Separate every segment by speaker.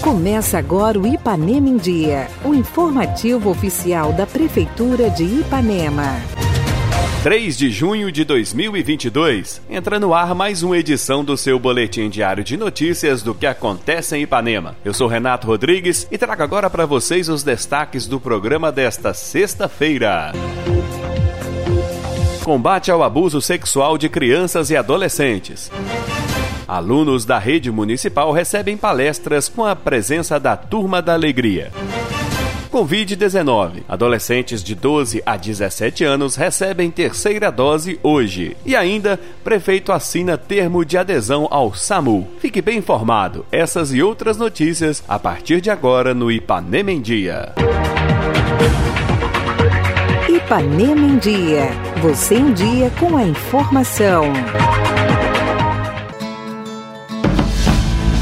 Speaker 1: Começa agora o Ipanema em Dia, o informativo oficial da Prefeitura de Ipanema.
Speaker 2: 3 de junho de 2022, entra no ar mais uma edição do seu boletim diário de notícias do que acontece em Ipanema. Eu sou Renato Rodrigues e trago agora para vocês os destaques do programa desta sexta-feira. Combate ao abuso sexual de crianças e adolescentes. Alunos da rede municipal recebem palestras com a presença da Turma da Alegria. Covid-19. Adolescentes de 12 a 17 anos recebem terceira dose hoje. E ainda, prefeito assina termo de adesão ao SAMU. Fique bem informado. Essas e outras notícias a partir de agora no Ipanema em Dia.
Speaker 1: Ipanema em Dia. Você em dia com a informação.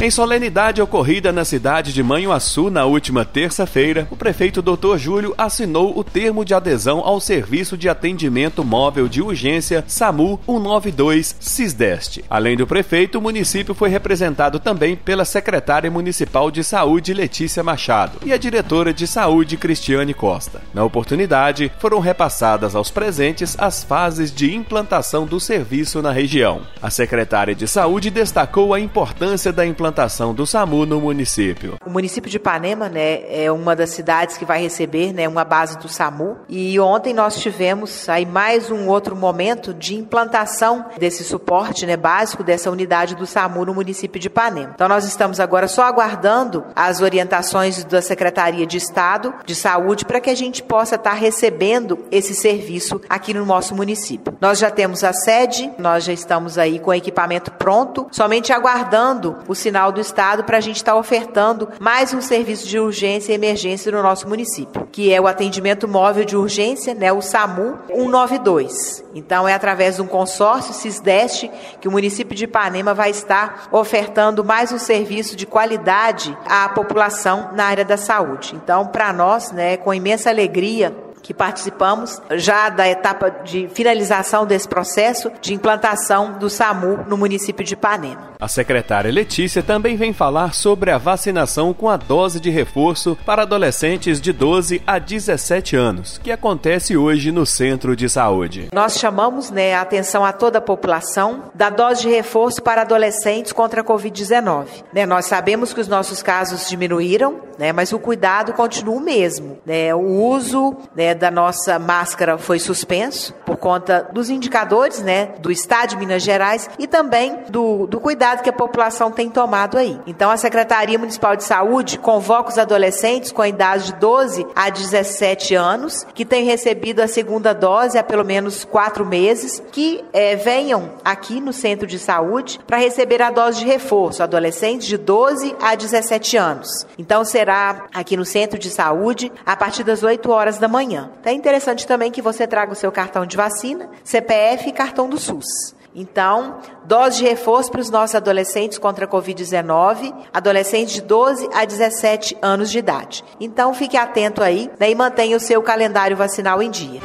Speaker 2: Em solenidade ocorrida na cidade de Manhuaçu na última terça-feira, o prefeito Dr. Júlio assinou o termo de adesão ao Serviço de Atendimento Móvel de Urgência SAMU 192 Cisdeste. Além do prefeito, o município foi representado também pela secretária municipal de saúde Letícia Machado e a diretora de saúde Cristiane Costa. Na oportunidade, foram repassadas aos presentes as fases de implantação do serviço na região. A secretária de saúde destacou a importância da implantação implantação do SAMU no município.
Speaker 3: O município de Ipanema, né, é uma das cidades que vai receber, né, uma base do SAMU. E ontem nós tivemos aí mais um outro momento de implantação desse suporte, né, básico dessa unidade do SAMU no município de Ipanema. Então nós estamos agora só aguardando as orientações da Secretaria de Estado de Saúde para que a gente possa estar recebendo esse serviço aqui no nosso município. Nós já temos a sede, nós já estamos aí com o equipamento pronto, somente aguardando o sinal do Estado para a gente estar tá ofertando mais um serviço de urgência e emergência no nosso município, que é o atendimento móvel de urgência, né, o SAMU 192. Então é através de um consórcio Cisdeste que o município de Ipanema vai estar ofertando mais um serviço de qualidade à população na área da saúde. Então, para nós, né, com imensa alegria, que participamos já da etapa de finalização desse processo de implantação do SAMU no município de Ipanema.
Speaker 2: A secretária Letícia também vem falar sobre a vacinação com a dose de reforço para adolescentes de 12 a 17 anos, que acontece hoje no Centro de Saúde.
Speaker 3: Nós chamamos né, a atenção a toda a população da dose de reforço para adolescentes contra a Covid-19. Né, nós sabemos que os nossos casos diminuíram, né, mas o cuidado continua o mesmo. Né, o uso né, da nossa máscara foi suspenso por conta dos indicadores né, do Estado de Minas Gerais e também do, do cuidado que a população tem tomado aí. Então, a Secretaria Municipal de Saúde convoca os adolescentes com a idade de 12 a 17 anos que têm recebido a segunda dose há pelo menos quatro meses, que é, venham aqui no centro de saúde para receber a dose de reforço, adolescentes de 12 a 17 anos. Então, será aqui no centro de saúde a partir das 8 horas da manhã. Então é interessante também que você traga o seu cartão de vacina, CPF e cartão do SUS. Então, dose de reforço para os nossos adolescentes contra a Covid-19, adolescentes de 12 a 17 anos de idade. Então, fique atento aí né, e mantenha o seu calendário vacinal em dia.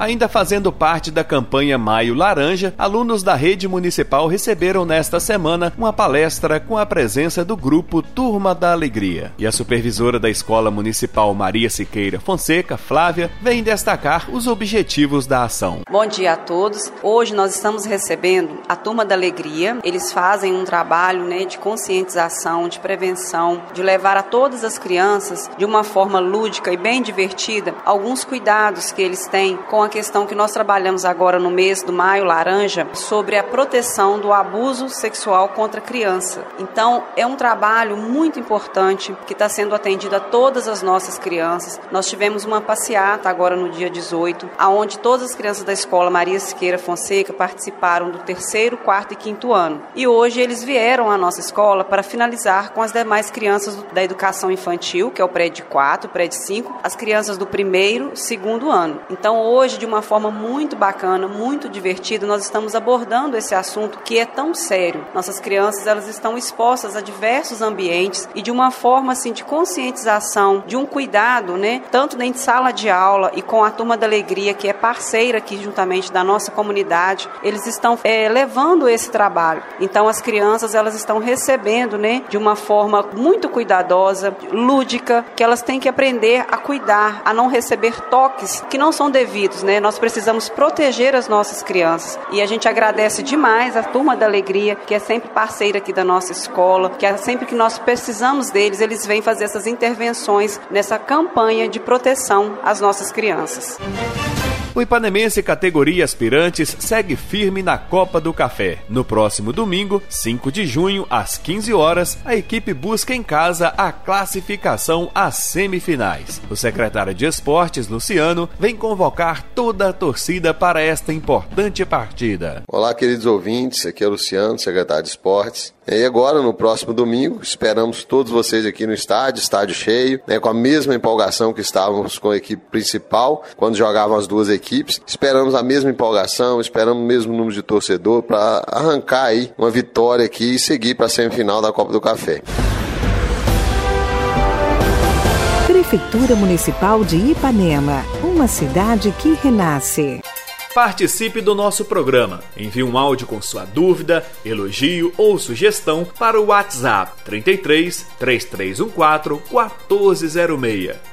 Speaker 2: Ainda fazendo parte da campanha Maio Laranja, alunos da rede municipal receberam nesta semana uma palestra com a presença do grupo Turma da Alegria. E a supervisora da Escola Municipal Maria Siqueira Fonseca, Flávia, vem destacar os objetivos da ação.
Speaker 4: Bom dia a todos. Hoje nós estamos recebendo a Turma da Alegria. Eles fazem um trabalho né, de conscientização, de prevenção, de levar a todas as crianças, de uma forma lúdica e bem divertida, alguns cuidados que eles têm com a questão que nós trabalhamos agora no mês do Maio Laranja sobre a proteção do abuso sexual contra criança. Então, é um trabalho muito importante que está sendo atendido a todas as nossas crianças. Nós tivemos uma passeata agora no dia 18, aonde todas as crianças da escola Maria Siqueira Fonseca participaram do terceiro, quarto e quinto ano. E hoje eles vieram à nossa escola para finalizar com as demais crianças da educação infantil, que é o prédio 4, prédio 5, as crianças do primeiro, segundo ano. Então, hoje, de uma forma muito bacana, muito divertida, nós estamos abordando esse assunto que é tão sério. Nossas crianças, elas estão expostas a diversos ambientes e de uma forma assim de conscientização, de um cuidado, né, tanto dentro de sala de aula e com a turma da alegria que é parceira aqui juntamente da nossa comunidade, eles estão é, levando esse trabalho. Então as crianças elas estão recebendo, né, de uma forma muito cuidadosa, lúdica, que elas têm que aprender a cuidar, a não receber toques que não são devidos, né? Nós precisamos proteger as nossas crianças. E a gente agradece demais a turma da alegria, que é sempre parceira aqui da nossa escola, que é sempre que nós precisamos deles, eles vêm fazer essas intervenções nessa campanha de proteção às nossas crianças.
Speaker 2: O Ipanemense categoria aspirantes segue firme na Copa do Café. No próximo domingo, 5 de junho, às 15 horas, a equipe busca em casa a classificação às semifinais. O secretário de Esportes, Luciano, vem convocar toda a torcida para esta importante partida.
Speaker 5: Olá, queridos ouvintes, aqui é o Luciano, secretário de Esportes. E agora, no próximo domingo, esperamos todos vocês aqui no estádio, estádio cheio, né, com a mesma empolgação que estávamos com a equipe principal, quando jogavam as duas equipes. Esperamos a mesma empolgação, esperamos o mesmo número de torcedor para arrancar aí uma vitória aqui e seguir para a semifinal da Copa do Café.
Speaker 1: Prefeitura Municipal de Ipanema, uma cidade que renasce.
Speaker 2: Participe do nosso programa. Envie um áudio com sua dúvida, elogio ou sugestão para o WhatsApp 33 3314 1406.